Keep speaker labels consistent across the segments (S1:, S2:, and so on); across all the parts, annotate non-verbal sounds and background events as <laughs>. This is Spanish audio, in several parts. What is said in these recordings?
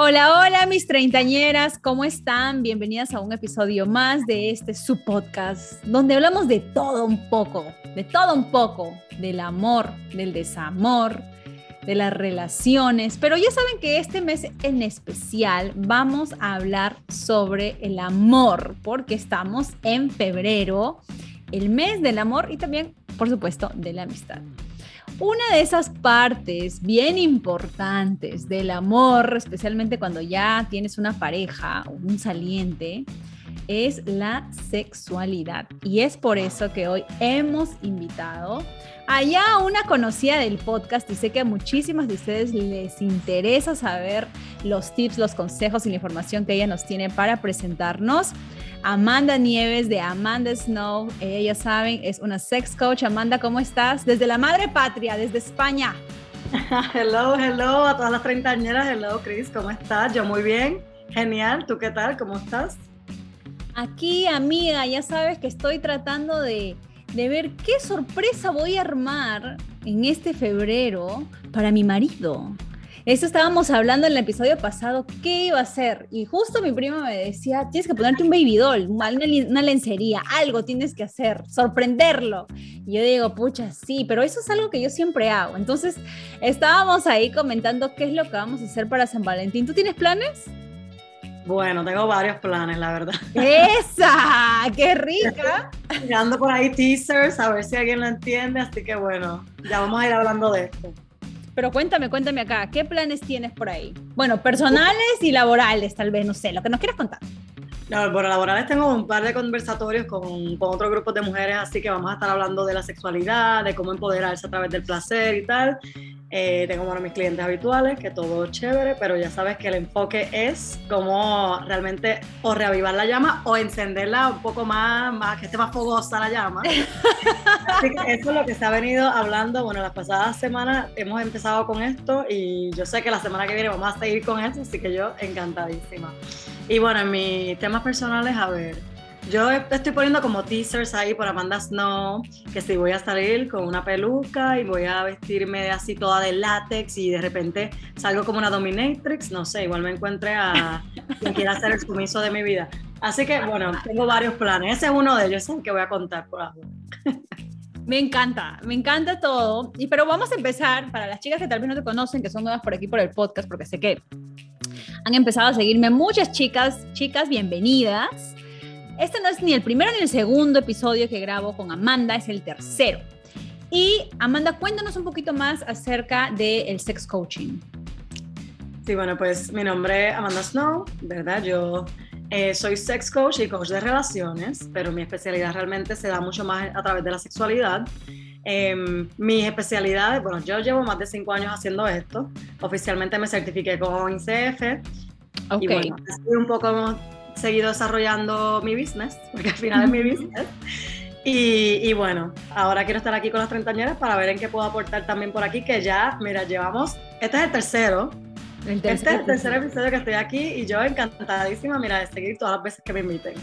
S1: Hola, hola mis treintañeras, ¿cómo están? Bienvenidas a un episodio más de este su podcast, donde hablamos de todo un poco, de todo un poco, del amor, del desamor, de las relaciones, pero ya saben que este mes en especial vamos a hablar sobre el amor, porque estamos en febrero, el mes del amor y también, por supuesto, de la amistad. Una de esas partes bien importantes del amor, especialmente cuando ya tienes una pareja o un saliente, es la sexualidad. Y es por eso que hoy hemos invitado allá a una conocida del podcast y sé que a muchísimas de ustedes les interesa saber los tips, los consejos y la información que ella nos tiene para presentarnos. Amanda Nieves de Amanda Snow. Ella, ya saben, es una sex coach. Amanda, ¿cómo estás? Desde la madre patria, desde España. <laughs>
S2: hello, hello a todas las treintañeras. Hello, Chris, ¿cómo estás? Yo muy bien. Genial. ¿Tú qué tal? ¿Cómo estás?
S1: Aquí, amiga, ya sabes que estoy tratando de, de ver qué sorpresa voy a armar en este febrero para mi marido. Eso estábamos hablando en el episodio pasado, ¿qué iba a hacer? Y justo mi prima me decía, tienes que ponerte un baby doll, una, una lencería, algo tienes que hacer, sorprenderlo. Y yo digo, pucha, sí, pero eso es algo que yo siempre hago. Entonces, estábamos ahí comentando qué es lo que vamos a hacer para San Valentín. ¿Tú tienes planes?
S2: Bueno, tengo varios planes, la verdad.
S1: ¡Esa! ¡Qué rica!
S2: Mirando por ahí teasers, a ver si alguien lo entiende, así que bueno, ya vamos a ir hablando de esto.
S1: Pero cuéntame, cuéntame acá, ¿qué planes tienes por ahí? Bueno, personales y laborales, tal vez, no sé, lo que nos quieras contar.
S2: No, bueno, laborales tengo un par de conversatorios con, con otros grupos de mujeres, así que vamos a estar hablando de la sexualidad, de cómo empoderarse a través del placer y tal. Eh, tengo bueno, mis clientes habituales, que todo chévere, pero ya sabes que el enfoque es cómo realmente o reavivar la llama o encenderla un poco más, más que esté más fogosa la llama. <laughs> Así que eso es lo que se ha venido hablando. Bueno, las pasadas semanas hemos empezado con esto y yo sé que la semana que viene vamos a seguir con esto, así que yo encantadísima. Y bueno, en mis temas personales, a ver, yo estoy poniendo como teasers ahí por Amanda Snow, que si voy a salir con una peluca y voy a vestirme así toda de látex y de repente salgo como una dominatrix, no sé, igual me encuentre a quien quiera ser el sumiso de mi vida. Así que bueno, tengo varios planes. Ese es uno de ellos, el que voy a contar por ahora.
S1: Me encanta, me encanta todo. Y pero vamos a empezar para las chicas que tal vez no te conocen, que son nuevas por aquí por el podcast, porque sé que han empezado a seguirme muchas chicas, chicas, bienvenidas. Este no es ni el primero ni el segundo episodio que grabo con Amanda, es el tercero. Y Amanda, cuéntanos un poquito más acerca del sex coaching.
S2: Sí, bueno, pues mi nombre es Amanda Snow, ¿verdad? Yo eh, soy sex coach y coach de relaciones, pero mi especialidad realmente se da mucho más a través de la sexualidad. Eh, mis especialidades, bueno, yo llevo más de cinco años haciendo esto. Oficialmente me certifiqué con ICF. Ok. Y bueno, un poco seguido desarrollando mi business, porque al final es mi business. Y, bueno, ahora quiero estar aquí con las treintañeras para ver en qué puedo aportar también por aquí, que ya, mira, llevamos, este es el tercero. El tercer, este es el tercer episodio que estoy aquí y yo encantadísima, mira, de seguir todas las veces que me inviten.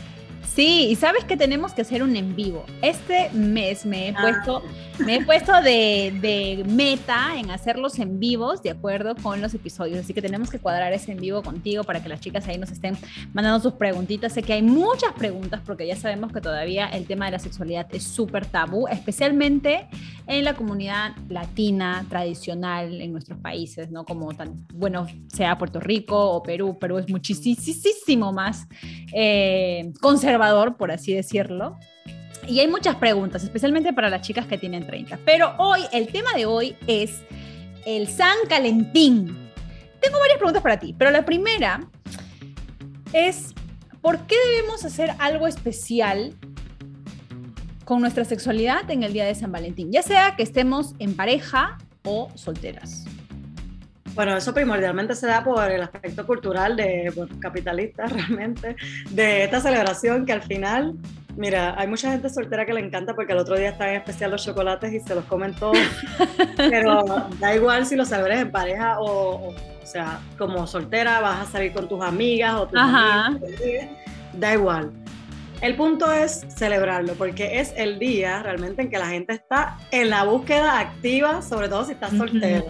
S1: Sí, y sabes que tenemos que hacer un en vivo. Este mes me he ah. puesto, me he puesto de, de, meta en hacerlos en vivos de acuerdo con los episodios. Así que tenemos que cuadrar ese en vivo contigo para que las chicas ahí nos estén mandando sus preguntitas. Sé que hay muchas preguntas porque ya sabemos que todavía el tema de la sexualidad es súper tabú, especialmente en la comunidad latina tradicional en nuestros países, ¿no? Como tan, bueno, sea Puerto Rico o Perú. Perú es muchísimo más eh, conservador por así decirlo. Y hay muchas preguntas, especialmente para las chicas que tienen 30. Pero hoy, el tema de hoy es el San Calentín. Tengo varias preguntas para ti, pero la primera es, ¿por qué debemos hacer algo especial con nuestra sexualidad en el día de San Valentín? Ya sea que estemos en pareja o solteras.
S2: Bueno, eso primordialmente se da por el aspecto cultural de bueno, capitalista <laughs> realmente, de esta celebración que al final, mira, hay mucha gente soltera que le encanta porque el otro día están en especial los chocolates y se los comen todos, <laughs> pero da igual si lo celebres en pareja o, o, sea, como soltera vas a salir con tus amigas o tus amigos, da igual. El punto es celebrarlo, porque es el día realmente en que la gente está en la búsqueda activa, sobre todo si estás soltero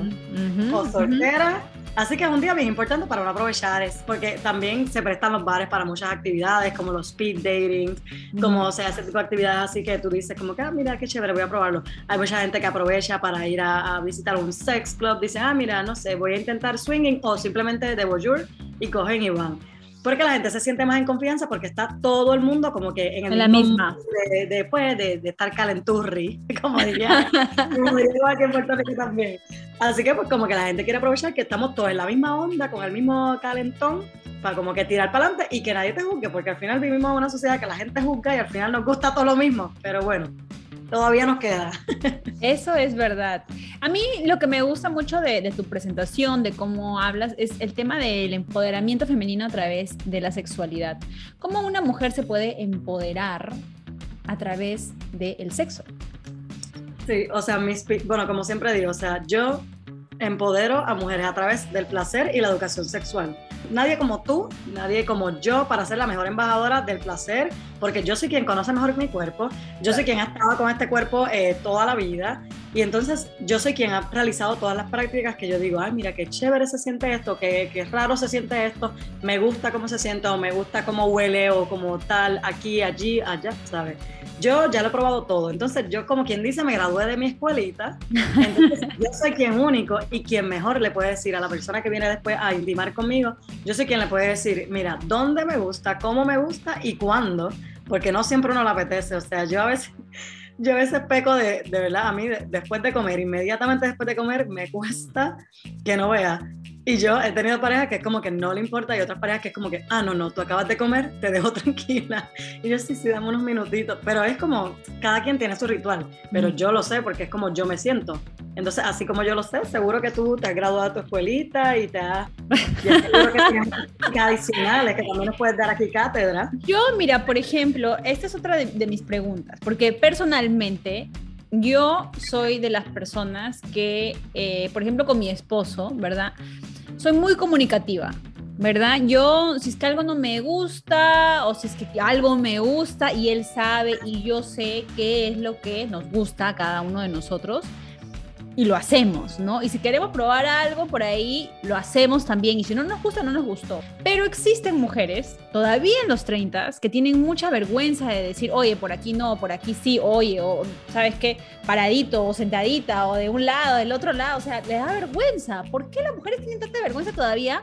S2: o soltera. Así que es un día bien importante para uno aprovechar, es porque también se prestan los bares para muchas actividades, como los speed dating, como o sea, ese tipo de actividades así que tú dices como que, ah, mira, qué chévere, voy a probarlo. Hay mucha gente que aprovecha para ir a, visitar un sex club, dice, ah, mira, no sé, voy a intentar swinging o simplemente de voyeur y cogen y van porque la gente se siente más en confianza porque está todo el mundo como que en, el
S1: en la misma.
S2: de, de, pues, de, de, estar calenturri <laughs> como diría como diría aquí en Puerto Rico también. Así que pues como que la gente quiere aprovechar que estamos todos en la misma onda con el mismo calentón para como que tirar para adelante y que nadie te juzgue porque al final vivimos en una sociedad que la gente juzga y al final nos gusta todo lo mismo pero bueno todavía nos queda.
S1: Eso es verdad. A mí lo que me gusta mucho de, de, tu presentación, de cómo hablas, es el tema del empoderamiento femenino a través de la sexualidad. ¿Cómo una mujer se puede empoderar a través del sexo?
S2: Sí, o sea, mis, bueno, como siempre digo, o sea, yo empodero a mujeres a través del placer y la educación sexual. Nadie como tú, nadie como yo para ser la mejor embajadora del placer, porque yo soy quien conoce mejor mi cuerpo, yo soy quien ha estado con este cuerpo eh, toda la vida y entonces yo soy quien ha realizado todas las prácticas que yo digo, ay, mira, qué chévere se siente esto, qué, qué raro se siente esto, me gusta cómo se siente o me gusta cómo huele o como tal, aquí, allí, allá, ¿sabes? Yo ya lo he probado todo, entonces yo como quien dice me gradué de mi escuelita, entonces <laughs> yo soy quien único y quien mejor le puede decir a la persona que viene después a intimar conmigo, yo soy quien le puede decir, mira, dónde me gusta, cómo me gusta y cuándo, porque no siempre uno le apetece, o sea, yo a veces yo a veces peco de, de verdad, a mí después de comer, inmediatamente después de comer, me cuesta que no vea. Y yo he tenido parejas que es como que no le importa y otras parejas que es como que, ah, no, no, tú acabas de comer, te dejo <laughs> tranquila. Y yo sí, sí, dame unos minutitos. Pero es como, cada quien tiene su ritual, pero yo lo sé porque es como yo me siento. Entonces, así como yo lo sé, seguro que tú te has graduado de tu escuelita y te has... Y seguro que tienes <laughs> adicionales que también nos puedes dar aquí cátedra.
S1: Yo, mira, por ejemplo, esta es otra de, de mis preguntas, porque personalmente yo soy de las personas que, eh, por ejemplo, con mi esposo, ¿verdad? Soy muy comunicativa, ¿verdad? Yo, si es que algo no me gusta o si es que algo me gusta y él sabe y yo sé qué es lo que nos gusta a cada uno de nosotros, y lo hacemos, ¿no? Y si queremos probar algo por ahí, lo hacemos también. Y si no nos gusta, no nos gustó. Pero existen mujeres, todavía en los 30, que tienen mucha vergüenza de decir, oye, por aquí no, por aquí sí, oye, o sabes qué, paradito o sentadita, o de un lado, del otro lado. O sea, les da vergüenza. ¿Por qué las mujeres tienen tanta vergüenza todavía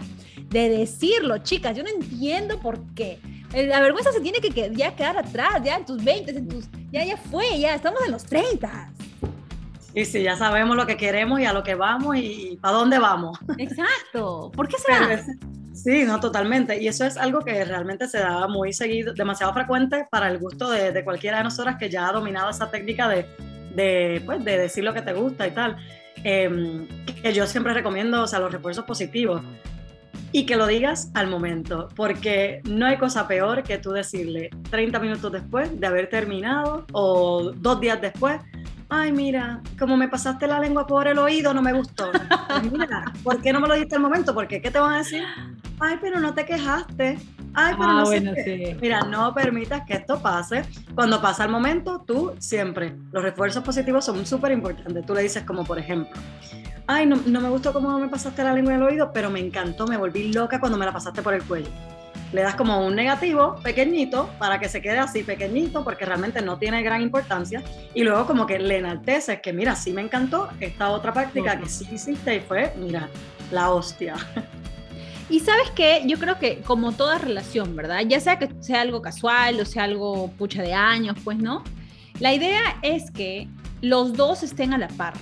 S1: de decirlo, chicas? Yo no entiendo por qué. Eh, la vergüenza se tiene que ya quedar atrás, ya en tus 20, en tus, ya, ya fue, ya estamos en los 30.
S2: Y sí, ya sabemos lo que queremos y a lo que vamos y, para dónde vamos.
S1: Exacto. ¿Por qué <laughs> será?
S2: sí, no, totalmente. Y eso es algo que realmente se da muy seguido, demasiado frecuente para el gusto de, de cualquiera de nosotras que ya ha dominado esa técnica de, de, pues, de decir lo que te gusta y tal. Eh, que yo siempre recomiendo, o sea, los refuerzos positivos. Y que lo digas al momento, porque no hay cosa peor que tú decirle 30 minutos después de haber terminado o dos días después, ay, mira, como me pasaste la lengua por el oído, no me gustó. <laughs> Pues mira, ¿por qué no me lo diste al momento? Porque ¿qué te van a decir? Ay, pero no te quejaste. Ay, pero
S1: ah,
S2: no
S1: bueno,
S2: sé
S1: sí.
S2: Mira, no permitas que esto pase. Cuando pasa el momento, tú siempre, los refuerzos positivos son súper importantes. Tú le dices como, por ejemplo, ay, no, no me gustó cómo me pasaste la lengua en el oído, pero me encantó, me volví loca cuando me la pasaste por el cuello le das como un negativo pequeñito para que se quede así pequeñito porque realmente no tiene gran importancia y luego como que le enalteces que mira, sí me encantó esta otra práctica que sí hiciste y fue, mira, la hostia.
S1: Y sabes qué, yo creo que como toda relación, ¿verdad? Ya sea que sea algo casual o sea algo pucha de años, pues, ¿no? La idea es que los dos estén a la par.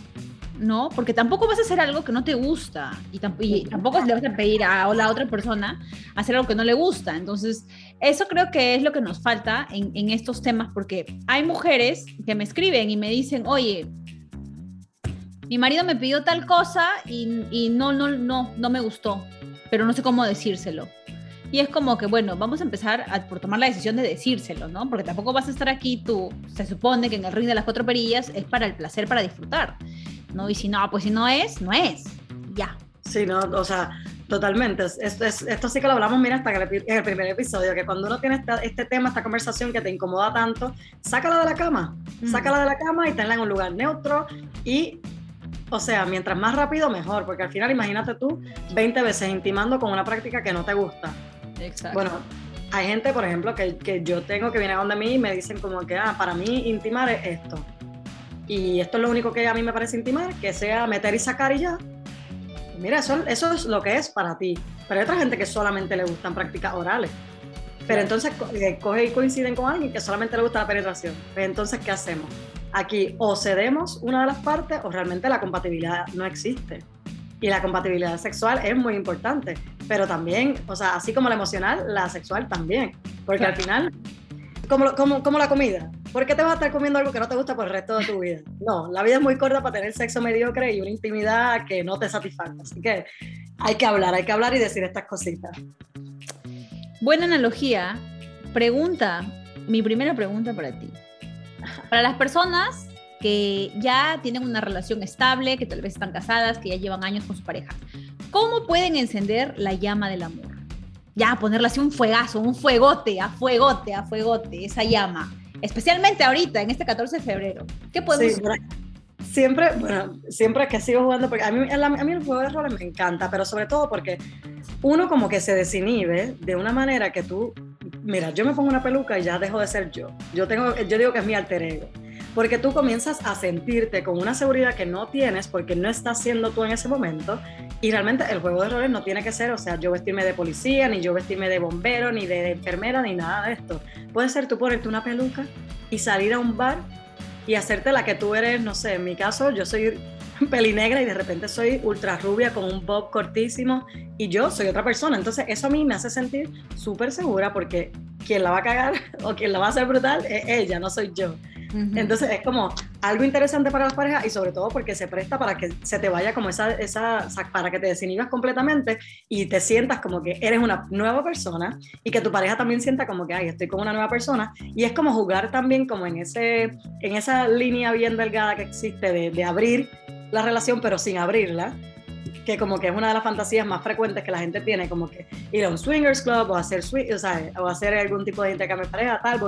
S1: ¿No? Porque tampoco vas a hacer algo que no te gusta y, tamp y tampoco le vas a pedir a la otra persona hacer algo que no le gusta. Entonces, eso creo que es lo que nos falta en, en estos temas, porque hay mujeres que me escriben y me dicen, oye, mi marido me pidió tal cosa y, y no, no, no, no me gustó, pero no sé cómo decírselo. Y es como que, bueno, vamos a empezar a, por tomar la decisión de decírselo, ¿no? Porque tampoco vas a estar aquí tú, se supone que en el ring de las cuatro perillas es para el placer, para disfrutar, ¿no? Y si no, pues si no es, no es, ya.
S2: Sí, no, o sea, totalmente. Esto, esto sí que lo hablamos, mira, hasta en el primer episodio, que cuando uno tiene este tema, esta conversación que te incomoda tanto, sácala de la cama, sácala de la cama y tenla en un lugar neutro y o sea, mientras más rápido, mejor, porque al final imagínate tú 20 veces intimando con una práctica que no te gusta.
S1: Exacto.
S2: Bueno, hay gente, por ejemplo, que, que yo tengo que viene a donde mí y me dicen como que, ah, para mí intimar es esto. Y esto es lo único que a mí me parece intimar, que sea meter y sacar y ya. Mira, eso, eso es lo que es para ti. Pero hay otra gente que solamente le gustan prácticas orales. Pero entonces eh, coge y coinciden con alguien que solamente le gusta la penetración. Pues entonces, ¿qué hacemos? Aquí o cedemos una de las partes o realmente la compatibilidad no existe. Y la compatibilidad sexual es muy importante, pero también, o sea, así como la emocional, la sexual también. Porque al final, como, como, como la comida, ¿por qué te vas a estar comiendo algo que no te gusta por el resto de tu vida? No, la vida es muy corta para tener sexo mediocre y una intimidad que no te satisfaga. Así que hay que hablar, hay que hablar y decir estas cositas.
S1: Buena analogía. Pregunta, mi primera pregunta para ti. Para las personas que ya tienen una relación estable, que tal vez están casadas, que ya llevan años con su pareja, ¿cómo pueden encender la llama del amor? Ya, ponerle así un fuegazo, un fuegote, a fuegote, a fuegote, esa llama. Especialmente ahorita, en este 14 de febrero. ¿Qué podemos
S2: sí, Siempre, bueno, siempre que sigo jugando, porque a mí, a mí el juego de roles me encanta, pero sobre todo porque uno como que se desinhibe de una manera que tú, mira, yo me pongo una peluca y ya dejo de ser yo. Yo, tengo, yo digo que es mi alter ego. Porque tú comienzas a sentirte con una seguridad que no tienes porque no estás siendo tú en ese momento. Y realmente el juego de roles no tiene que ser, o sea, yo vestirme de policía, ni yo vestirme de bombero, ni de enfermera, ni nada de esto. Puede ser tú ponerte una peluca y salir a un bar y hacerte la que tú eres, no sé, en mi caso yo soy pelinegra y de repente soy ultra rubia con un bob cortísimo y yo soy otra persona. Entonces eso a mí me hace sentir súper segura porque quien la va a cagar <laughs> o quien la va a hacer brutal es ella, no soy yo. Entonces es como algo interesante para las parejas y sobre todo porque se presta para que se te vaya como esa, esa, para que te desinhibas completamente y te sientas como que eres una nueva persona y que tu pareja también sienta como que, ay, estoy con una nueva persona. Y es como jugar también como en, ese, en esa línea bien delgada que existe de, de abrir la relación pero sin abrirla que como que es una de las fantasías más frecuentes que la gente tiene, como que ir a un swingers club o hacer, o, sea, o hacer algún tipo de intercambio de pareja, tal,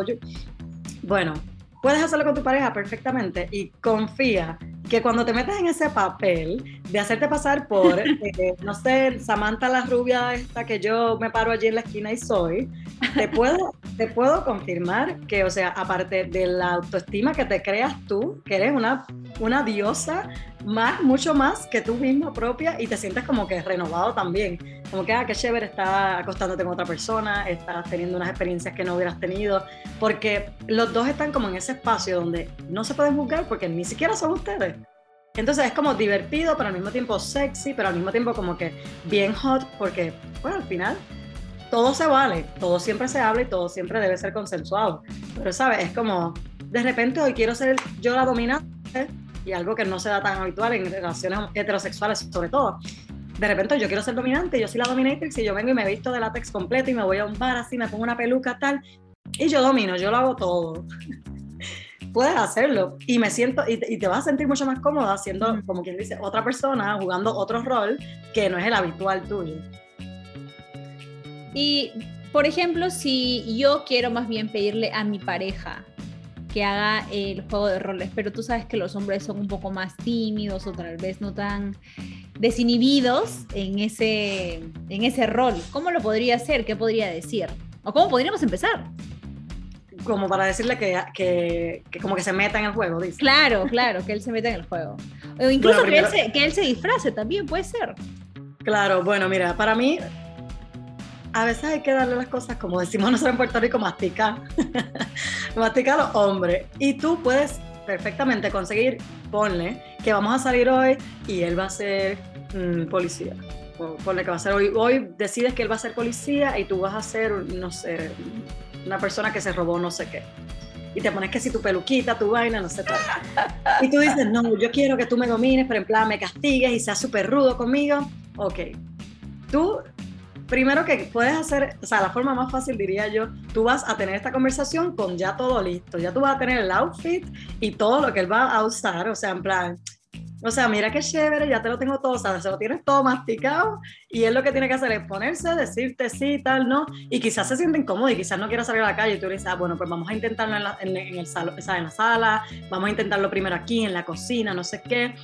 S2: bueno, puedes hacerlo con tu pareja perfectamente y confía que cuando te metes en ese papel de hacerte pasar por, eh, <laughs> no sé, Samantha la rubia esta que yo me paro allí en la esquina y soy, te puedo, te puedo confirmar que, o sea, aparte de la autoestima que te creas tú, que eres una, una diosa, más, mucho más que tú misma propia y te sientes como que renovado también. Como que, ah, qué chévere, estás acostándote con otra persona, estás teniendo unas experiencias que no hubieras tenido, porque los dos están como en ese espacio donde no se pueden juzgar porque ni siquiera son ustedes. Entonces es como divertido, pero al mismo tiempo sexy, pero al mismo tiempo como que bien hot, porque, bueno, al final todo se vale, todo siempre se habla y todo siempre debe ser consensuado. Pero, ¿sabes? Es como, de repente hoy quiero ser yo la dominante y algo que no se da tan habitual en relaciones heterosexuales sobre todo. De repente yo quiero ser dominante, yo soy la dominatrix y yo vengo y me visto de látex completo y me voy a un bar así, me pongo una peluca tal y yo domino, yo lo hago todo. Puedes hacerlo y me siento y te, vas a sentir mucho más cómoda siendo, como quien dice, otra persona jugando otro rol que no es el habitual tuyo.
S1: Y, por ejemplo, si yo quiero más bien pedirle a mi pareja que haga el juego de roles, pero tú sabes que los hombres son un poco más tímidos o tal vez no tan desinhibidos en ese, en ese rol. ¿Cómo lo podría hacer? ¿Qué podría decir? ¿O cómo podríamos empezar?
S2: Como para decirle que, que, como que se meta en el juego, dice.
S1: Claro, claro, que él se meta en el juego. O incluso que, él se, que él se disfrace también, puede ser.
S2: Claro, bueno, mira, para mí a veces hay que darle las cosas, como decimos nosotros en Puerto Rico, masticar. <laughs> masticar a los hombres. Y tú puedes perfectamente conseguir, ponle, que vamos a salir hoy y él va a ser mm, policía. ponle que va a ser hoy. Hoy decides que él va a ser policía y tú vas a ser, no sé, una persona que se robó no sé qué. y te pones que si tu peluquita, tu vaina, no sé qué. Y tú dices, no, yo quiero que tú me domines, pero en plan me castigues y seas súper rudo conmigo. Ok. Tú, primero que puedes hacer, o sea, la forma más fácil diría yo, tú vas a tener esta conversación con ya todo listo. Ya tú vas a tener el outfit y todo lo que él va a usar. O sea, en plan, o sea, mira qué chévere, ya te lo tengo todo, sea, se lo tienes todo masticado y él lo que tiene que hacer es ponerse, decirte sí, tal, no, y quizás se siente incómodo y quizás no quiera salir a la calle y tú le dices, ah, bueno, pues vamos a intentarlo en, la, en, el o sea, en la sala, vamos a intentarlo primero aquí, en la cocina, no sé qué,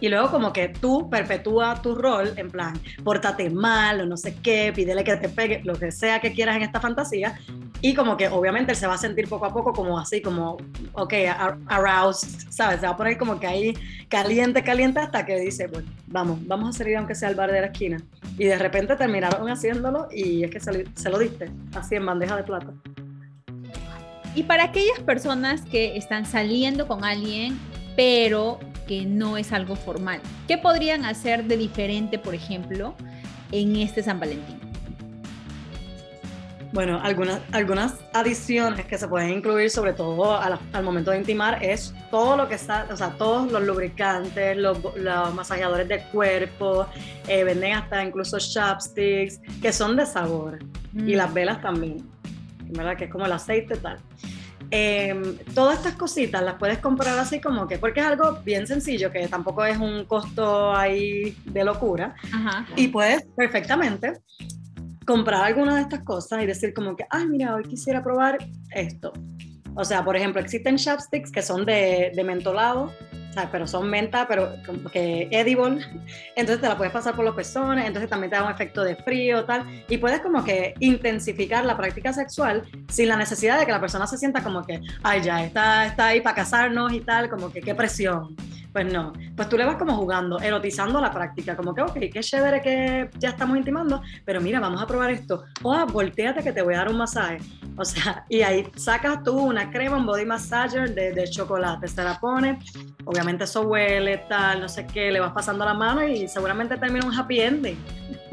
S2: y luego como que tú perpetúa tu rol en plan, pórtate mal o no sé qué, pídele que te pegue, lo que sea que quieras en esta fantasía. Y como que obviamente él se va a sentir poco a poco como así, como, ok, aroused, ¿sabes? Se va a poner como que ahí caliente, caliente hasta que dice, bueno, vamos, vamos a salir aunque sea al bar de la esquina. Y de repente terminaron haciéndolo y es que se, se lo diste, así en bandeja de plata.
S1: Y para aquellas personas que están saliendo con alguien, pero que no es algo formal. ¿Qué podrían hacer de diferente, por ejemplo, en este San Valentín?
S2: Bueno, algunas, algunas adiciones que se pueden incluir, sobre todo al, momento de intimar, es todo lo que está, o sea, todos los lubricantes, los, masajeadores de cuerpo, eh, venden hasta incluso chopsticks, que son de sabor, y mm. las velas también, ¿verdad? Que es como el aceite tal. Em, todas estas cositas las puedes comprar así como que, porque es algo bien sencillo, que tampoco es un costo ahí de locura. Y puedes perfectamente comprar alguna de estas cosas y decir como que, ay, mira, hoy quisiera probar esto. O sea, por ejemplo, existen chopsticks que son de, de mentolado pero son menta, pero como que edible, <laughs> entonces te la puedes pasar por los pezones, entonces también te da un efecto de frío, tal, y puedes como que intensificar la práctica sexual sin la necesidad de que la persona se sienta como que, ay, ya, está, está ahí para casarnos y tal, como que qué presión. Pues no, pues tú le vas como jugando, erotizando la práctica, como que, ok, qué chévere que ya estamos intimando, pero mira, vamos a probar esto. O ah, volteate que te voy a dar un masaje. O sea, <laughs> y ahí sacas tú una crema, un body massager de, de chocolate, se la pones, obviamente eso huele, tal, no sé qué, le vas pasando la mano y seguramente termina un happy ending.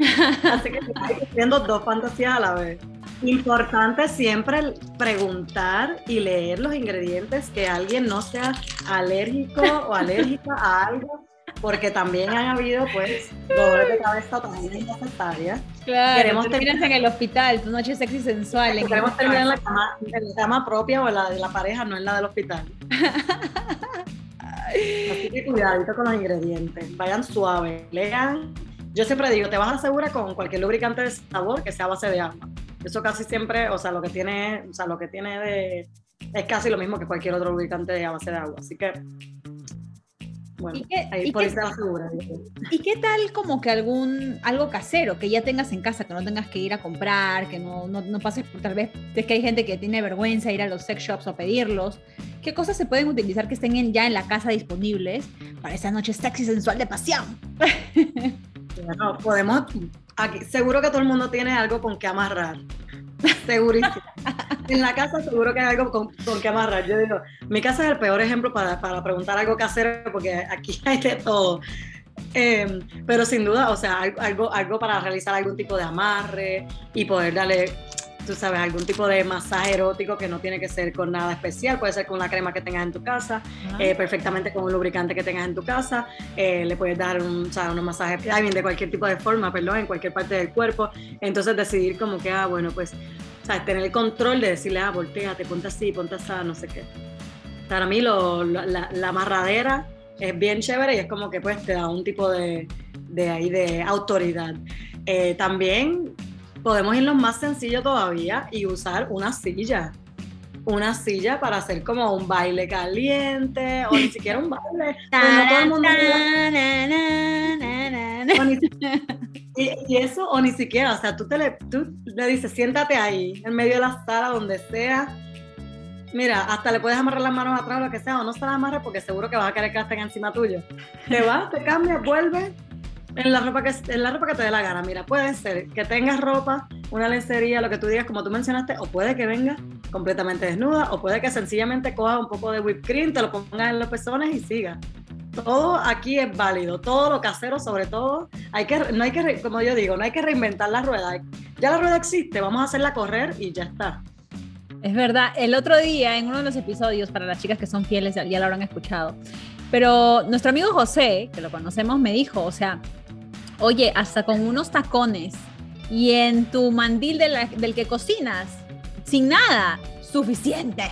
S2: <laughs> Así que estás haciendo dos fantasías a la vez. Importante siempre preguntar y leer los ingredientes, que alguien no sea alérgico o alérgica a algo, porque también han habido pues dolores de cabeza también innecesarias.
S1: Claro, queremos terminar en el hospital, tu noche sexy sensual.
S2: queremos terminar en la, cama, en la cama propia o la de la pareja, no en la del hospital. Así que cuidadito con los ingredientes, vayan suaves, lean. Yo siempre digo, te vas a asegurar con cualquier lubricante de sabor que sea a base de agua. Eso casi siempre, o sea, lo que tiene, o sea, lo que tiene de, es casi lo mismo que cualquier otro lubricante a base de agua. Así que, bueno, ¿Y qué, ahí por la segura.
S1: ¿Y qué tal como que algún, algo casero que ya tengas en casa, que no tengas que ir a comprar, que no, no, no pases por tal vez, es que hay gente que tiene vergüenza ir a los sex shops o pedirlos. ¿Qué cosas se pueden utilizar que estén ya en la casa disponibles para esa noche sexy sensual de pasión?
S2: Bueno, podemos, seguro que todo el mundo tiene algo con que amarrar. <laughs> Segurísimo. en la casa seguro que hay algo con, con, que amarrar. Yo digo, mi casa es el peor ejemplo para, para preguntar algo que hacer porque aquí <laughs> hay de todo. Eh, pero sin duda, o sea, algo, algo para realizar algún tipo de amarre y poder darle tú sabes, algún tipo de masaje erótico que no tiene que ser con nada especial, puede ser con la crema que tengas en tu casa, eh, perfectamente con un lubricante que tengas en tu casa, eh, le puedes dar un, o sea, unos masajes de cualquier tipo de forma, perdón, en cualquier parte del cuerpo, entonces decidir como que, ah, bueno, pues, sabes, tener el control de decirle, ah, volteate, ponte así, ponte así, no sé qué. Para mí lo, la, la amarradera es bien chévere y es como que pues te da un tipo de, de ahí de autoridad. Eh, también podemos irnos más sencillo todavía y usar una silla. Una silla para hacer como un baile caliente o ni siquiera un baile. y, eso, o ni siquiera, o sea, tú, te le, tú le dices, siéntate ahí, en medio de la sala, donde sea. Mira, hasta le puedes amarrar las manos atrás o lo que sea, o no se las amarres porque seguro que vas a querer que estén encima tuyo. Te vas, te cambias, vuelves en la ropa que en la ropa que te dé la gana. Mira, puede ser que tengas ropa, una lencería, lo que tú digas, como tú mencionaste, o puede que venga completamente desnuda, o puede que sencillamente cojas un poco de whipped cream, te lo pongas en los pezones y siga. Todo aquí es válido, todo lo casero sobre todo. Hay que, no hay que, como yo digo, no hay que reinventar la rueda. Ya la rueda existe, vamos a hacerla correr y ya está.
S1: Es verdad, el otro día en uno de los episodios, para las chicas que son fieles, ya lo habrán escuchado, pero nuestro amigo José, que lo conocemos, me dijo, o sea, oye, hasta con unos tacones y en tu mandil del que cocinas, sin nada, suficiente.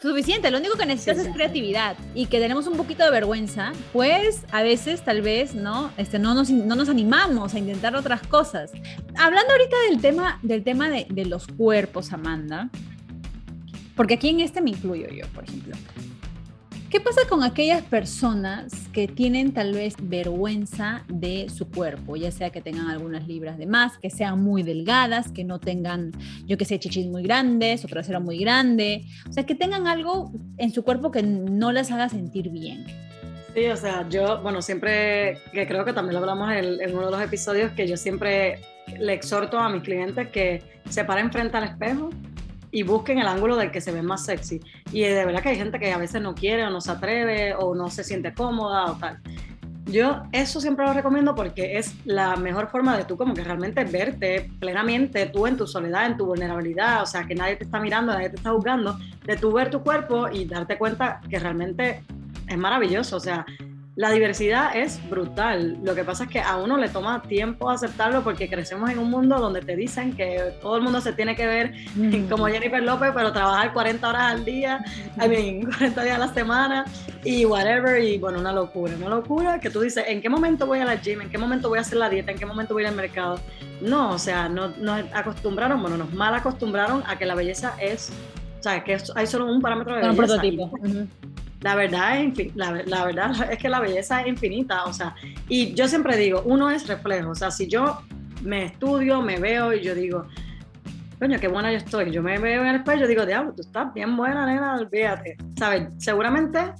S1: Suficiente, lo único que necesitas es creatividad y que tenemos un poquito de vergüenza, pues a veces tal vez no, este, no, nos, no nos animamos a intentar otras cosas. Hablando ahorita del tema, del tema de, de los cuerpos, Amanda, porque aquí en este me incluyo yo, por ejemplo. ¿Qué pasa con aquellas personas que tienen tal vez vergüenza de su cuerpo, ya sea que tengan algunas libras de más, que sean muy delgadas, que no tengan, yo que sé, chichis muy grandes o trasero muy grande, o sea, que tengan algo en su cuerpo que no les haga sentir bien?
S2: Sí, o sea, yo, bueno, siempre, que creo que también lo hablamos en, en uno de los episodios, que yo siempre le exhorto a mis clientes que se paren frente al espejo y busquen el ángulo del que se ve más sexy. Y de verdad que hay gente que a veces no quiere o no se atreve o no se siente cómoda o tal. Yo eso siempre lo recomiendo porque es la mejor forma de tú como que realmente verte plenamente, tú en tu soledad, en tu vulnerabilidad, o sea, que nadie te está mirando, nadie te está juzgando, de tú ver tu cuerpo y darte cuenta que realmente es maravilloso, o sea, la diversidad es brutal. Lo que pasa es que a uno le toma tiempo aceptarlo porque crecemos en un mundo donde te dicen que todo el mundo se tiene que ver <laughs> como Jennifer López, pero trabajar 40 horas al día, I mean, <laughs> 40 días a la semana y whatever. Y bueno, una locura, una locura que tú dices, ¿en qué momento voy a la gym? ¿En qué momento voy a hacer la dieta? ¿En qué momento voy al mercado? No, o sea, no, nos acostumbraron, bueno, nos mal acostumbraron a que la belleza es, o sea, que hay solo un parámetro de belleza.
S1: Un prototipo
S2: la verdad, es la, verdad <laughs> es que la belleza es infinita, o sea, y yo siempre digo, uno es reflejo, o sea, si yo me estudio, me veo y yo digo, coño, qué buena yo estoy, yo me veo en el espejo y yo digo, diablo, tú estás bien buena, nena, olvídate, ¿sabes? Seguramente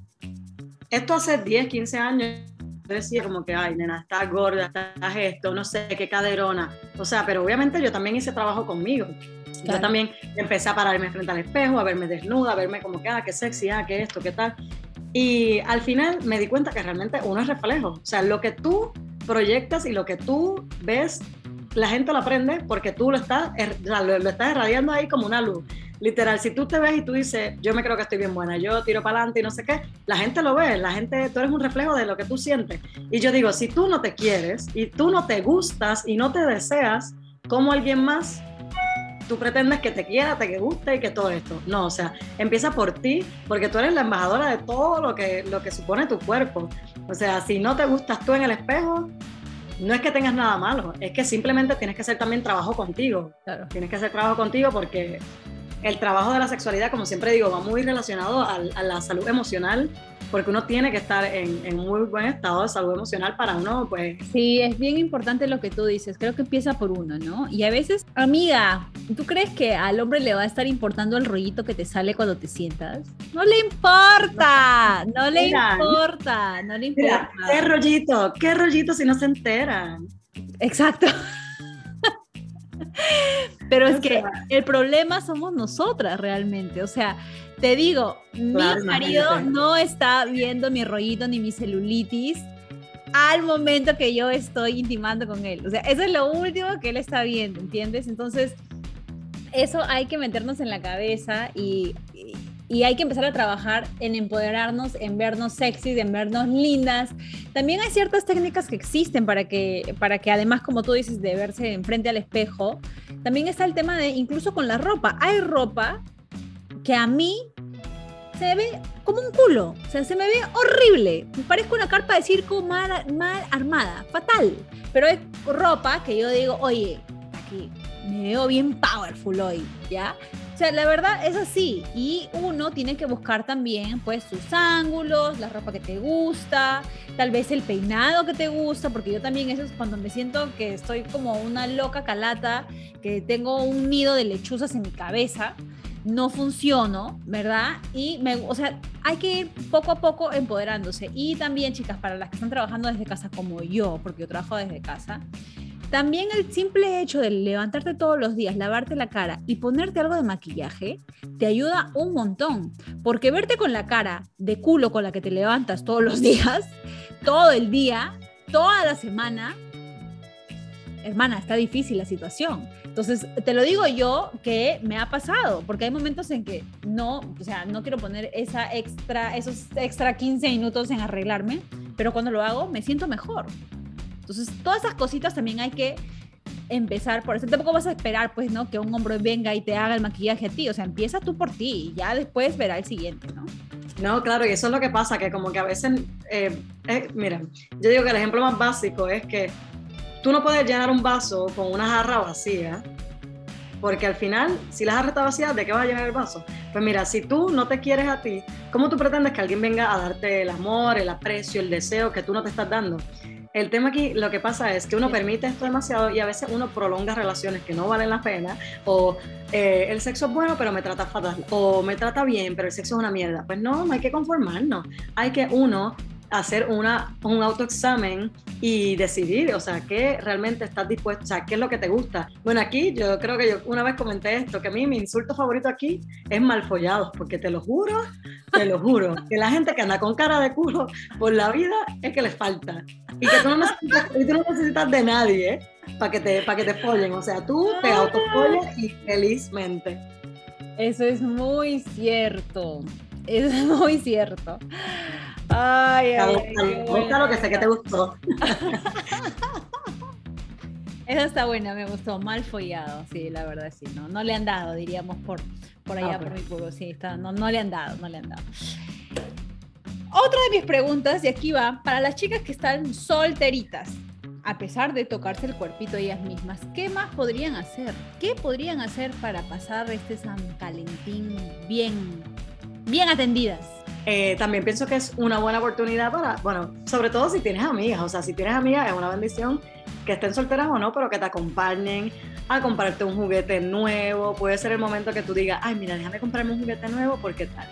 S2: esto hace 10, 15 años yo decía como que, ay, nena, estás gorda, estás esto, no sé, qué caderona, o sea, pero obviamente yo también hice trabajo conmigo, yo también empecé a pararme frente al espejo, a verme desnuda, a verme como que, ah, qué sexy, ah, qué esto, qué tal. Y al final me di cuenta que realmente uno es reflejo. O sea, lo que tú proyectas y lo que tú ves, la gente lo aprende porque tú lo estás, er, lo, estás irradiando ahí como una luz. Literal, si tú te ves y tú dices, yo me creo que estoy bien buena, yo tiro para adelante y no sé qué, la gente lo ve, la gente, tú eres un reflejo de lo que tú sientes. Y yo digo, si tú no te quieres y tú no te gustas y no te deseas, ¿cómo alguien más tú pretendes que te quiera, te que guste y que todo esto. No, o sea, empieza por ti, porque tú eres la embajadora de todo lo que, lo que supone tu cuerpo. O sea, si no te gustas tú en el espejo, no es que tengas nada malo, es que simplemente tienes que hacer también trabajo contigo. Claro. Tienes que hacer trabajo contigo porque el trabajo de la sexualidad, como siempre digo, va muy relacionado a, a la salud emocional porque uno tiene que estar en, en, muy buen estado de salud emocional para uno, pues...
S1: Sí, es bien importante lo que tú dices, creo que empieza por uno, ¿no? Y a veces, amiga, ¿tú crees que al hombre le va a estar importando el rollito que te sale cuando te sientas? No le importa, no, le importa, no le importa.
S2: ¿Qué rollito? ¿Qué rollito si no se enteran?
S1: Exacto. <laughs> Pero es que el problema somos nosotras realmente. O sea, te digo, mi marido no está viendo mi rollito ni mi celulitis al momento que yo estoy intimando con él. O sea, eso es lo último que él está viendo, ¿entiendes? Entonces, eso hay que meternos en la cabeza y, y hay que empezar a trabajar en empoderarnos, en vernos sexys, en vernos lindas. También hay ciertas técnicas que existen para que, para que además, como tú dices, de verse enfrente al espejo, también está el tema de incluso con la ropa. Hay ropa que a mí se me ve como un culo, o sea, se me ve horrible, me parezco una carpa de circo mal, mal armada, fatal, pero es ropa que yo digo, oye, aquí me veo bien powerful hoy, ¿ya? O sea, la verdad es así. Y uno tiene que buscar también, pues, sus ángulos, la ropa que te gusta, tal vez el peinado que te gusta, porque yo también eso es cuando me siento que estoy como una loca calata, que tengo un nido de lechuzas en mi cabeza no funciono, ¿verdad? Y me, o sea, hay que ir poco a poco empoderándose. Y también, chicas, para las que están trabajando desde casa como yo, porque yo trabajo desde casa, también el simple hecho de levantarte todos los días, lavarte la cara y ponerte algo de maquillaje te ayuda un montón. Porque verte con la cara de culo con la que te levantas todos los <laughs> días, todo el día, toda la semana, hermana, está difícil la situación. Entonces, te lo digo yo que me ha pasado, porque hay momentos en que no, o sea, no quiero poner esa extra, esos extra 15 minutos en arreglarme, pero cuando lo hago me siento mejor. Entonces, todas esas cositas también hay que empezar por eso. Tampoco vas a esperar, pues, ¿no? Que un hombre venga y te haga el maquillaje a ti. O sea, empieza tú por ti y ya después verá el siguiente, ¿no?
S2: No, claro, y eso es lo que pasa, que como que a veces, eh, eh, mira, yo digo que el ejemplo más básico es que tú no puedes llenar un vaso con una jarra vacía, porque al final, si la jarra está vacía, ¿de qué vas a llenar el vaso? Pues mira, si tú no te quieres a ti, ¿cómo tú pretendes que alguien venga a darte el amor, el aprecio, el deseo que tú no te estás dando? el tema aquí, lo que pasa es que uno permite esto demasiado y a veces uno prolonga relaciones que no valen la pena, o eh, el sexo es bueno pero me trata fatal, o me trata bien pero el sexo es una mierda. Pues no, no hay que conformarnos, hay que uno hacer una, un autoexamen y decidir, o sea, qué realmente estás dispuesto, o sea, qué es lo que te gusta. Bueno, aquí yo creo que yo una vez comenté esto, que a mí mi insulto favorito aquí es malfollados, porque te lo juro, te lo juro, que la gente que anda con cara de culo por la vida es que les falta. Y que tú no necesitas, de nadie ¿eh? para que, te, para que te follen, o sea, tú te autofollas y felizmente.
S1: Eso es muy cierto, es muy cierto. Ay, ay,
S2: lo que sé que te gustó. <laughs>
S1: Esa está buena, me gustó. Mal follado, sí, la verdad, sí. No, no le han dado, diríamos, por, por allá, por mi pueblo. Sí, está, no, no le han dado, no le han dado. Otra de mis preguntas, y aquí va, para las chicas que están solteritas, a pesar de tocarse el cuerpito ellas mismas, ¿qué más podrían hacer? ¿Qué podrían hacer para pasar este San Calentín bien, bien atendidas?
S2: Eh, también pienso que es una buena oportunidad para, bueno, sobre todo si tienes amigas, o sea, si tienes amigas es una bendición que estén solteras o no, pero que te acompañen a comprarte un juguete nuevo. Puede ser el momento que tú digas, ay, mira, déjame comprarme un juguete nuevo porque tal.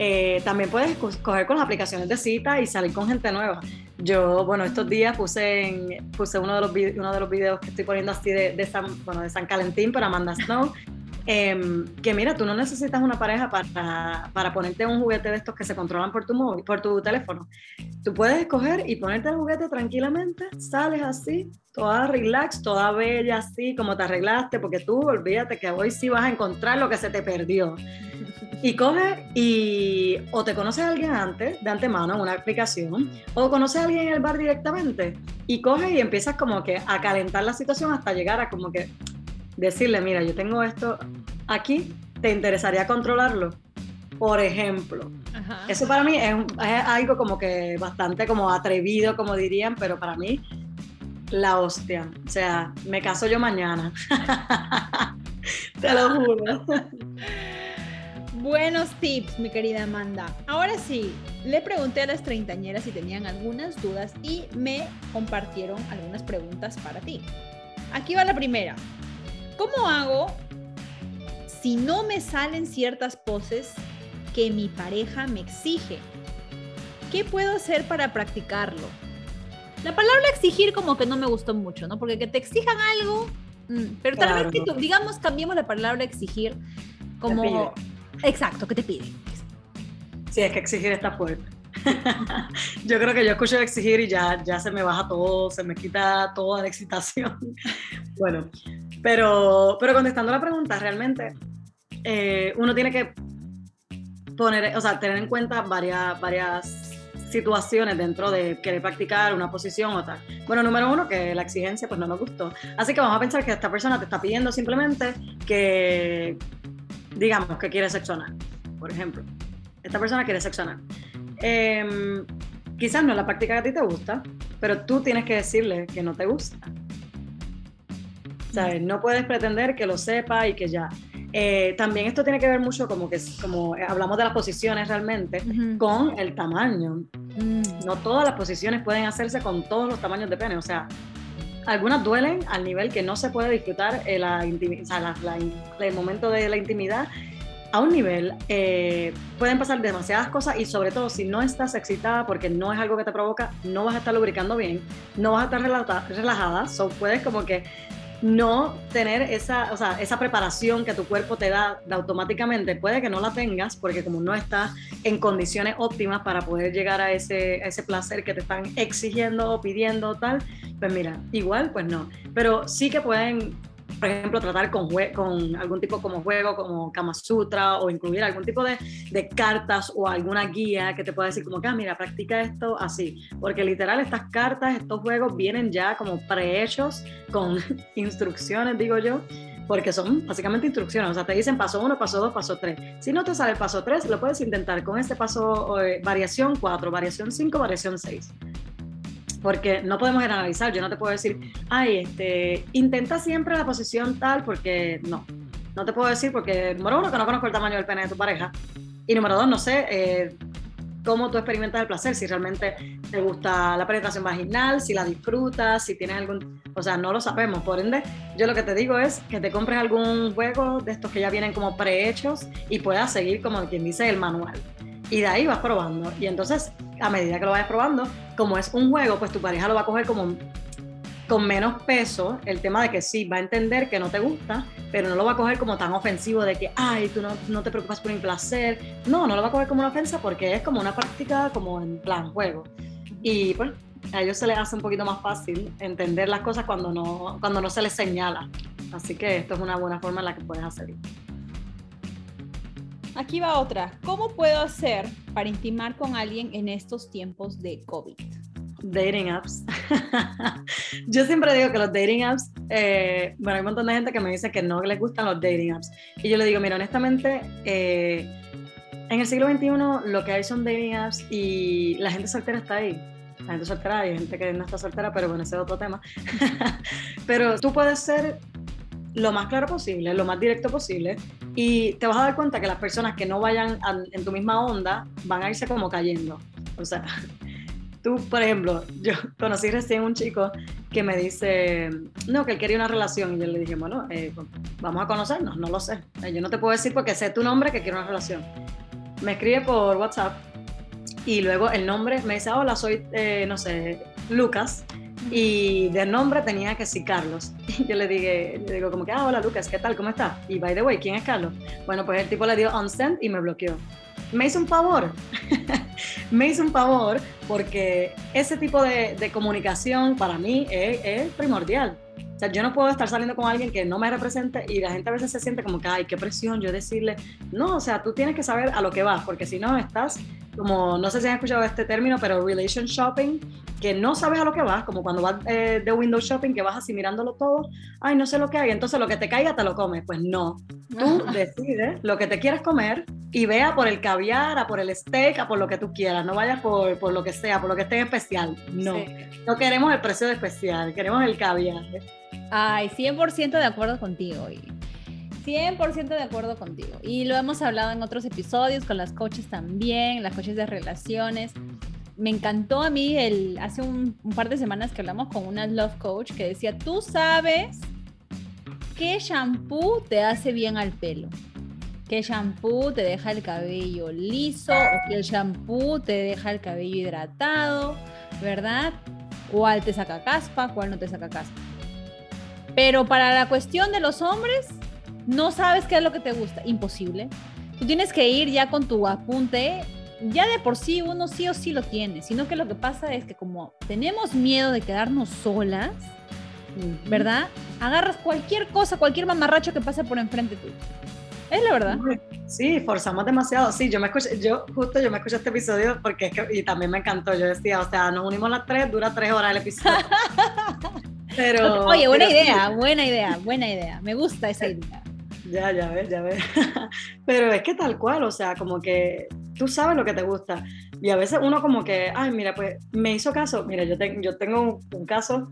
S2: Eh, también puedes coger con las aplicaciones de cita y salir con gente nueva. Yo, bueno, estos días puse, en, puse uno, de los, uno de los videos que estoy poniendo así de, de San, bueno, de San Calentín para Amanda Snow, Em, que mira, tú no necesitas una pareja para, para, ponerte un juguete de estos que se controlan por tu móvil, por tu teléfono. Tú puedes escoger y ponerte el juguete tranquilamente, sales así, toda relax, toda bella así, como te arreglaste, porque tú olvídate que hoy sí vas a encontrar lo que se te perdió. Y coge y o te conoces a alguien antes, de antemano, en una aplicación, o conoces a alguien en el bar directamente y coges y empiezas como que a calentar la situación hasta llegar a como que, decirle, mira, yo tengo esto aquí, ¿te interesaría controlarlo? Por ejemplo. Eso para mí es, algo como que bastante como atrevido, como dirían, pero para mí la hostia. O sea, me caso yo mañana. <laughs> Te lo juro.
S1: Buenos tips, mi querida Amanda. Ahora sí, le pregunté a las treintañeras si tenían algunas dudas y me compartieron algunas preguntas para ti. Aquí va la primera. ¿Cómo hago si no me salen ciertas poses que mi pareja me exige? ¿Qué puedo hacer para practicarlo? La palabra exigir como que no me gustó mucho, ¿no? Porque que te exijan algo, mm, pero tal vez que digamos, cambiemos la palabra exigir como... Exacto, que te pide.
S2: Sí, es que exigir está fuerte. <laughs> yo creo que yo escucho exigir y ya, ya se me baja todo, se me quita toda la excitación. <laughs> bueno, pero, pero contestando la pregunta, realmente eh, uno tiene que poner, o sea, tener en cuenta varias, varias situaciones dentro de querer practicar una posición o tal. Bueno, número uno, que la exigencia pues no nos gustó. Así que vamos a pensar que esta persona te está pidiendo simplemente que, digamos, que quiere sexo por ejemplo. Esta persona quiere sexo eh, quizás no es la práctica que a ti te gusta, pero tú tienes que decirle que no te gusta. ¿Sabes? No puedes pretender que lo sepa y que ya. Eh, también esto tiene que ver mucho como que como hablamos de las posiciones realmente con el tamaño. Mm. No todas las posiciones pueden hacerse con todos los tamaños de pene. O sea, algunas duelen al nivel que no se puede disfrutar el, el momento de la intimidad a un nivel, eh, pueden pasar demasiadas cosas y sobre todo si no estás excitada porque no es algo que te provoca, no vas a estar lubricando bien, no vas a estar relajada, so puedes como que no tener esa, o sea, esa preparación que tu cuerpo te da automáticamente, puede que no la tengas porque como no estás en condiciones óptimas para poder llegar a ese, a ese placer que te están exigiendo o pidiendo tal, pues mira, igual pues no, pero sí que pueden por ejemplo, tratar con, con algún tipo como juego, como Kama Sutra, o incluir algún tipo de, de, cartas o alguna guía que te pueda decir como que, ah, mira, practica esto así. Porque literal estas cartas, estos juegos vienen ya como prehechos con <laughs> instrucciones, digo yo, porque son básicamente instrucciones, o sea, te dicen paso 1, paso 2, paso 3. Si no te sale el paso 3, lo puedes intentar con este paso, eh, variación 4, variación 5, variación 6 porque no podemos analizar. Yo no te puedo decir, ay, este, intenta siempre la posición tal, porque no. No te puedo decir porque, número uno, que no conozco el tamaño del pene de tu pareja. Y número dos, no sé eh, cómo tú experimentas el placer, si realmente te gusta la penetración vaginal, si la disfrutas, si tienes algún. O sea, no lo sabemos. Por ende, yo lo que te digo es que te compres algún juego de estos que ya vienen como prehechos y puedas seguir, como quien dice, el manual. Y de ahí vas probando. Y entonces, a medida que lo vayas probando, como es un juego, pues tu pareja lo va a coger como con menos peso el tema de que sí, va a entender que no te gusta, pero no lo va a coger como tan ofensivo de que, ay, tú no, no te preocupas por mi placer. No, no lo va a coger como una ofensa porque es como una práctica como en plan juego. Y pues a ellos se les hace un poquito más fácil entender las cosas cuando no, cuando no se les señala. Así que esto es una buena forma en la que puedes hacerlo.
S1: Aquí va otra. ¿Cómo puedo hacer para intimar con alguien en estos tiempos de COVID?
S2: Dating apps. <laughs> yo siempre digo que los dating apps, eh, bueno, hay un montón de gente que me dice que no les gustan los dating apps. Y yo le digo, mira, honestamente, eh, en el siglo XXI lo que hay son dating apps y la gente soltera está ahí. La gente soltera, hay gente que no está soltera, pero bueno, ese es otro tema. <laughs> pero tú puedes ser lo más claro posible, lo más directo posible, y te vas a dar cuenta que las personas que no vayan en tu misma onda van a irse como cayendo. O sea, <laughs> tú, por ejemplo, yo <laughs> conocí recién un chico que me dice, no, que él quería una relación, y yo le dije, bueno, eh, vamos a conocernos, no lo sé. Eh, yo no te puedo decir porque sé tu nombre que quiero una relación. Me escribe por WhatsApp y luego el nombre me dice, hola, soy, eh, no sé, Lucas y de nombre tenía que sí Carlos. <laughs> Yo le dije, le digo como que, ah, hola Lucas, ¿qué tal? ¿Cómo estás? Y by the way, ¿quién es Carlos? Bueno, pues el tipo le dio unsend y me bloqueó. Me hizo un favor, <laughs> me hizo un favor porque ese tipo de, de comunicación para mí es, es primordial. O sea, yo no puedo estar saliendo con alguien que no me represente y la gente a veces se siente como que, ay, qué presión yo decirle. No, o sea, tú tienes que saber a lo que vas, porque si no estás como, no sé si han escuchado este término, pero relation shopping, que no sabes a lo que vas, como cuando vas eh, de window shopping, que vas así mirándolo todo, ay, no sé lo que hay, entonces lo que te caiga te lo comes. Pues no, tú decides lo que te quieres comer y vea por el caviar, a por el steak, a por lo que tú quieras, no vayas por, por lo que sea, por lo que esté en especial. No, no queremos el precio de especial, queremos el caviar.
S1: Ay, 100% de acuerdo contigo. 100% de acuerdo contigo. Y lo hemos hablado en otros episodios con las coaches también, las coaches de relaciones. Me encantó a mí el, hace un, par de semanas que hablamos con una love coach que decía, tú sabes qué shampoo te hace bien al pelo, qué shampoo te deja el cabello liso o qué shampoo te deja el cabello hidratado, ¿verdad? ¿Cuál te saca caspa, cuál no te saca caspa? Pero para la cuestión de los hombres, no sabes qué es lo que te gusta, imposible. Tú tienes que ir ya con tu apunte, ya de por sí uno sí o sí lo tiene, sino que lo que pasa es que como tenemos miedo de quedarnos solas, ¿verdad? Agarras cualquier cosa, cualquier mamarracho que pase por enfrente tuyo. Es la verdad.
S2: Sí, forzamos demasiado. Sí, yo me escuché, yo justo yo me escuché este episodio porque es que, y también me encantó. Yo decía, o sea, nos unimos las tres, dura tres horas el episodio. <laughs>
S1: pero, Oye, buena idea, buena idea, buena idea. Me gusta esa idea.
S2: Ya, ya ves, ya ves. <laughs> Pero es que tal cual, o sea, como que tú sabes lo que te gusta. Y a veces uno como que, ay, mira, pues me hizo caso. Mira, yo, yo tengo un, caso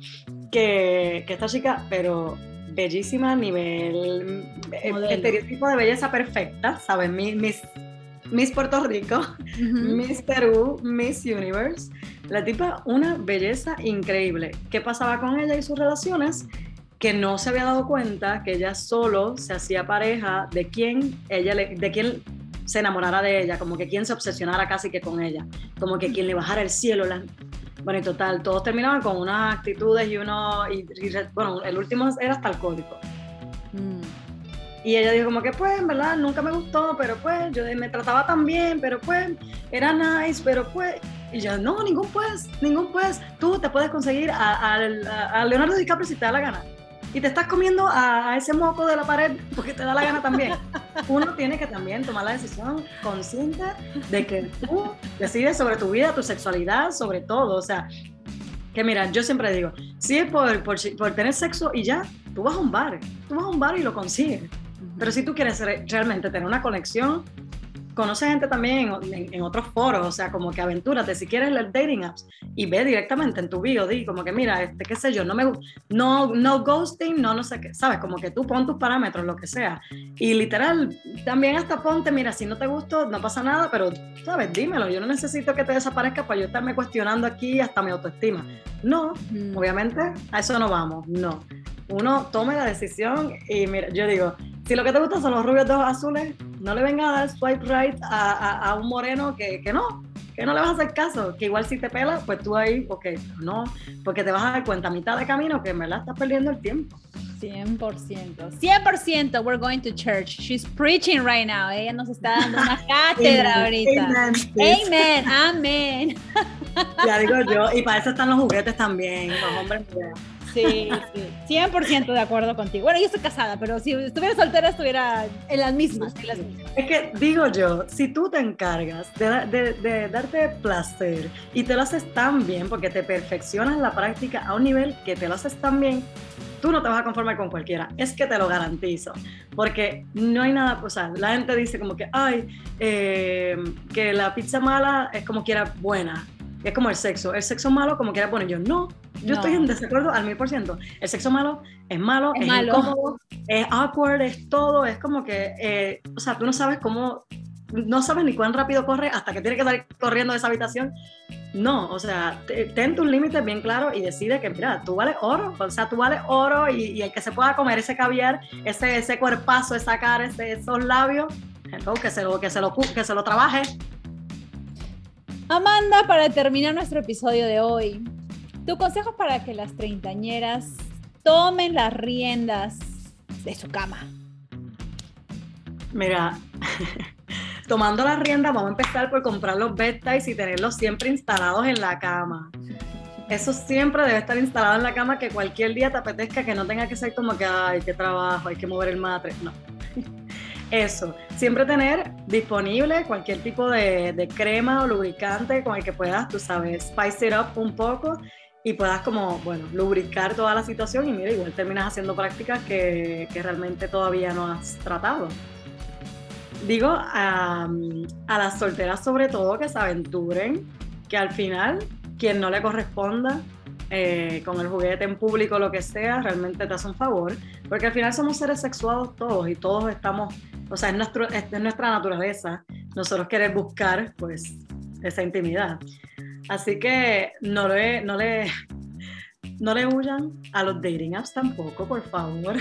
S2: que, que, esta chica, pero bellísima a nivel eh, estereotipo de belleza perfecta, ¿sabes? Miss, Miss Puerto Rico, <laughs> Miss Perú, Miss Universe. La tipa, una belleza increíble. ¿Qué pasaba con ella y sus relaciones? Que no se había dado cuenta que ella solo se hacía pareja de quien ella de quien se enamorara de ella, como que quien se obsesionara casi que con ella, como que quien le bajara el cielo. Bueno, y total, todos terminaban con unas actitudes y uno, y, bueno, el último era hasta alcohólico. Mm. Y ella dijo como que pues, en verdad, nunca me gustó, pero pues, yo me trataba tan bien, pero pues, era nice, pero pues, y yo, no, ningún pues, ningún pues, tú te puedes conseguir a, a Leonardo DiCaprio si te da la gana y te estás comiendo a, ese moco de la pared porque te da la gana también. Uno tiene que también tomar la decisión consciente de que tú decides sobre tu vida, tu sexualidad, sobre todo. O sea, que mira, yo siempre digo, si es por, por, por tener sexo y ya, tú vas a un bar, tú vas a un bar y lo consigues. Pero si tú quieres realmente tener una conexión, conoce gente también en, otros foros, o sea, como que aventúrate, si quieres leer dating apps y ve directamente en tu bio, di como que mira, este, qué sé yo, no me no, no ghosting, no, no sé qué, sabes, como que tú pon tus parámetros, lo que sea. Y literal, también hasta ponte, mira, si no te gusto, no pasa nada, pero, sabes, dímelo, yo no necesito que te desaparezca para yo estarme cuestionando aquí hasta mi autoestima. No, obviamente, a eso no vamos, no. Uno tome la decisión y mira, yo digo, si lo que te gusta son los rubios de ojos azules, no le venga a dar swipe right a, un moreno que, no, que no le vas a hacer caso, que igual si te pela, pues tú ahí, ok, no, porque te vas a dar cuenta a mitad de camino que en verdad estás perdiendo el tiempo.
S1: 100%, 100%, we're going to church. She's preaching right now. Ella nos está dando una <laughs> cátedra ahorita. Amen, amen.
S2: Ya digo yo, y para eso están los juguetes también, los hombres. <laughs>
S1: Sí, sí, 100% de acuerdo contigo. Bueno, yo estoy casada, pero si estuviera soltera estuviera en las mismas.
S2: Es que digo yo, si tú te encargas de, de, darte placer y te lo haces tan bien, porque te perfeccionas la práctica a un nivel que te lo haces tan bien, tú no te vas a conformar con cualquiera. Es que te lo garantizo. Porque no hay nada, o sea, la gente dice como que, ay, eh, que la pizza mala es como quiera buena es como el sexo. El sexo malo, como quiera poner yo, no. Yo estoy en desacuerdo al mil por ciento. El sexo malo es malo, es, incómodo, es awkward, es todo. Es como que, eh, o sea, tú no sabes cómo, no sabes ni cuán rápido corre hasta que tiene que salir corriendo de esa habitación. No, o sea, ten tus límites bien claros y decide que, mira, tú vales oro, o sea, tú vales oro y, el que se pueda comer ese caviar, ese, ese cuerpazo, esa cara, ese, esos labios, que se lo, que se lo, que se lo trabaje,
S1: Amanda, para terminar nuestro episodio de hoy, tu consejo para que las treintañeras tomen las riendas de su cama.
S2: Mira, <laughs> tomando las riendas, vamos a empezar por comprar los bedtimes y tenerlos siempre instalados en la cama. Eso siempre debe estar instalado en la cama, que cualquier día te apetezca, que no tenga que ser como que, ay, qué trabajo, hay que mover el matre. No eso, siempre tener disponible cualquier tipo de, crema o lubricante con el que puedas, tú sabes, spice it up un poco y puedas como, bueno, lubricar toda la situación y mira, igual terminas haciendo prácticas que, realmente todavía no has tratado. Digo a, a las solteras sobre todo que se aventuren, que al final quien no le corresponda eh, con el juguete en público, lo que sea, realmente te hace un favor, porque al final somos seres sexuados todos y todos estamos, o sea, es, nuestro, es nuestra naturaleza nosotros querer buscar pues esa intimidad. Así que no le, no le, no le huyan a los dating apps tampoco, por favor.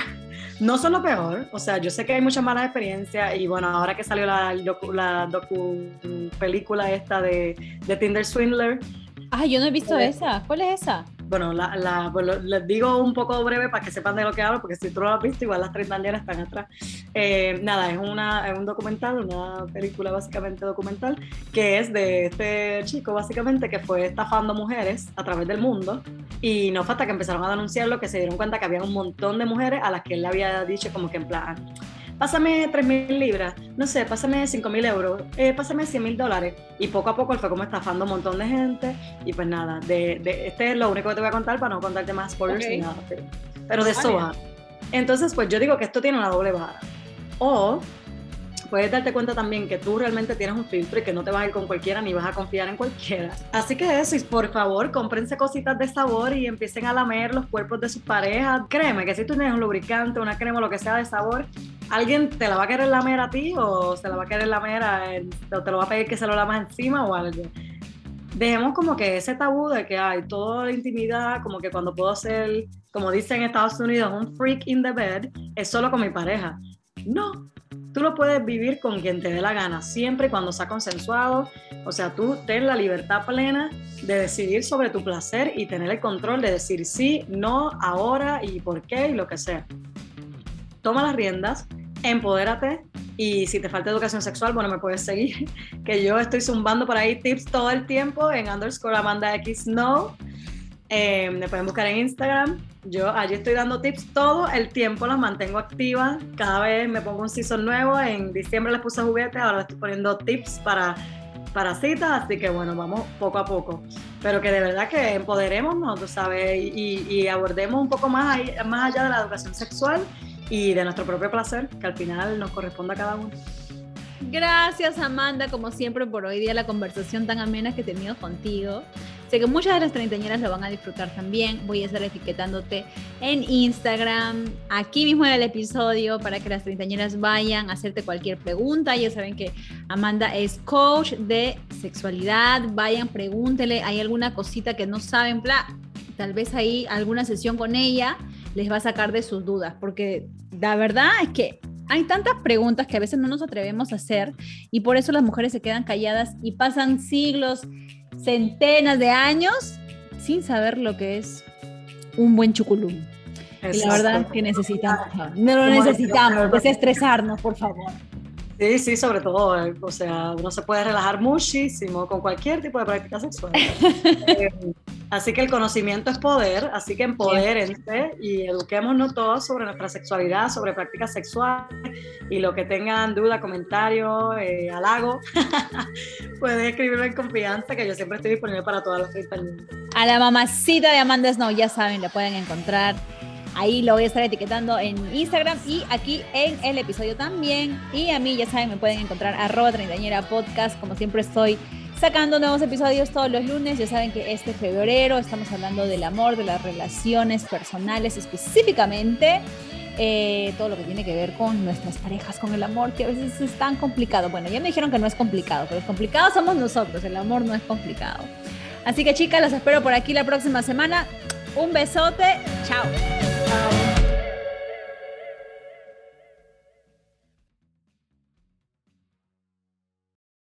S2: No son lo peor, o sea, yo sé que hay muchas malas experiencias y bueno, ahora que salió la, la docu película esta de, de Tinder Swindler.
S1: Ah, yo no he visto eh, esa. ¿Cuál es esa?
S2: Bueno, la, pues les digo un poco breve para que sepan de lo que hablo, porque si tú no lo has visto, igual las tres banderas están atrás. Eh, nada, es, una, es un documental, una película básicamente documental, que es de este chico básicamente que fue estafando mujeres a través del mundo y no fue hasta que empezaron a denunciarlo que se dieron cuenta que había un montón de mujeres a las que él le había dicho como que en plan pásame 3 mil libras, no sé, pásame 5 mil euros, eh, pásame 100 mil dólares. Y poco a poco él fue como estafando un montón de gente. Y pues nada, de, de, este es lo único que te voy a contar para no contarte más spoilers ni nada. Pero, de eso va. Entonces, pues yo digo que esto tiene una doble vara. O puedes darte cuenta también que tú realmente tienes un filtro y que no te vas a ir con cualquiera ni vas a confiar en cualquiera. Así que eso, por favor, cómprense cositas de sabor y empiecen a lamer los cuerpos de sus parejas. Créeme que si tú tienes un lubricante, una crema lo que sea de sabor, alguien te la va a querer lamer a ti o se la va a querer lamer a, o te lo va a pedir que se lo lamas encima o algo. Dejemos como que ese tabú de que hay toda la intimidad, como que cuando puedo ser, como dicen en Estados Unidos, un freak in the bed, es solo con mi pareja. No, tú lo puedes vivir con quien te dé la gana, siempre y cuando sea consensuado. O sea, tú ten la libertad plena de decidir sobre tu placer y tener el control de decir sí, no, ahora y por qué y lo que sea toma las riendas, empodérate y si te falta educación sexual, bueno, me puedes seguir, <laughs> que yo estoy zumbando por ahí tips todo el tiempo en underscore Amanda X No. Eh, me pueden buscar en Instagram. Yo allí estoy dando tips todo el tiempo, las mantengo activas. Cada vez me pongo un season nuevo. En diciembre les puse juguetes, ahora estoy poniendo tips para, para citas. Así que bueno, vamos poco a poco. Pero que de verdad que empoderemos, ¿no? Tú sabes, y, abordemos un poco más, más allá de la educación sexual y de nuestro propio placer, que al final nos corresponde a cada uno.
S1: Gracias Amanda, como siempre, por hoy día la conversación tan amena que he tenido contigo. Sé que muchas de las treintañeras lo van a disfrutar también. Voy a estar etiquetándote en Instagram, aquí mismo en el episodio, para que las treintañeras vayan a hacerte cualquier pregunta. Ya saben que Amanda es coach de sexualidad. Vayan, pregúntele, hay alguna cosita que no saben, bla, tal vez ahí alguna sesión con ella les va a sacar de sus dudas, porque la verdad es que hay tantas preguntas que a veces no nos atrevemos a hacer y por eso las mujeres se quedan calladas y pasan siglos, centenas de años sin saber lo que es un buen chuculum. Y la verdad es que necesitamos, no lo necesitamos, desestresarnos, por favor.
S2: Sí, sí, sobre todo, eh, o sea, uno se puede relajar muchísimo con cualquier tipo de práctica sexual. <laughs> Eh, así que el conocimiento es poder, así que empodérense y eduquémonos todos sobre nuestra sexualidad, sobre prácticas sexuales y lo que tengan duda, comentario, eh, halago, <laughs> pueden escribirme en confianza que yo siempre estoy disponible para todas las 30
S1: A la mamacita de Amanda Snow, ya saben, la pueden encontrar Ahí lo voy a estar etiquetando en Instagram y aquí en el episodio también. Y a mí, ya saben, me pueden encontrar arroba treintañera podcast. Como siempre estoy sacando nuevos episodios todos los lunes. Ya saben que este febrero estamos hablando del amor, de las relaciones personales específicamente. Eh, todo lo que tiene que ver con nuestras parejas, con el amor, que a veces es tan complicado. Bueno, ya me dijeron que no es complicado, pero es complicado somos nosotros, el amor no es complicado. Así que chicas, los espero por aquí la próxima semana. Un besote, chao.
S2: power.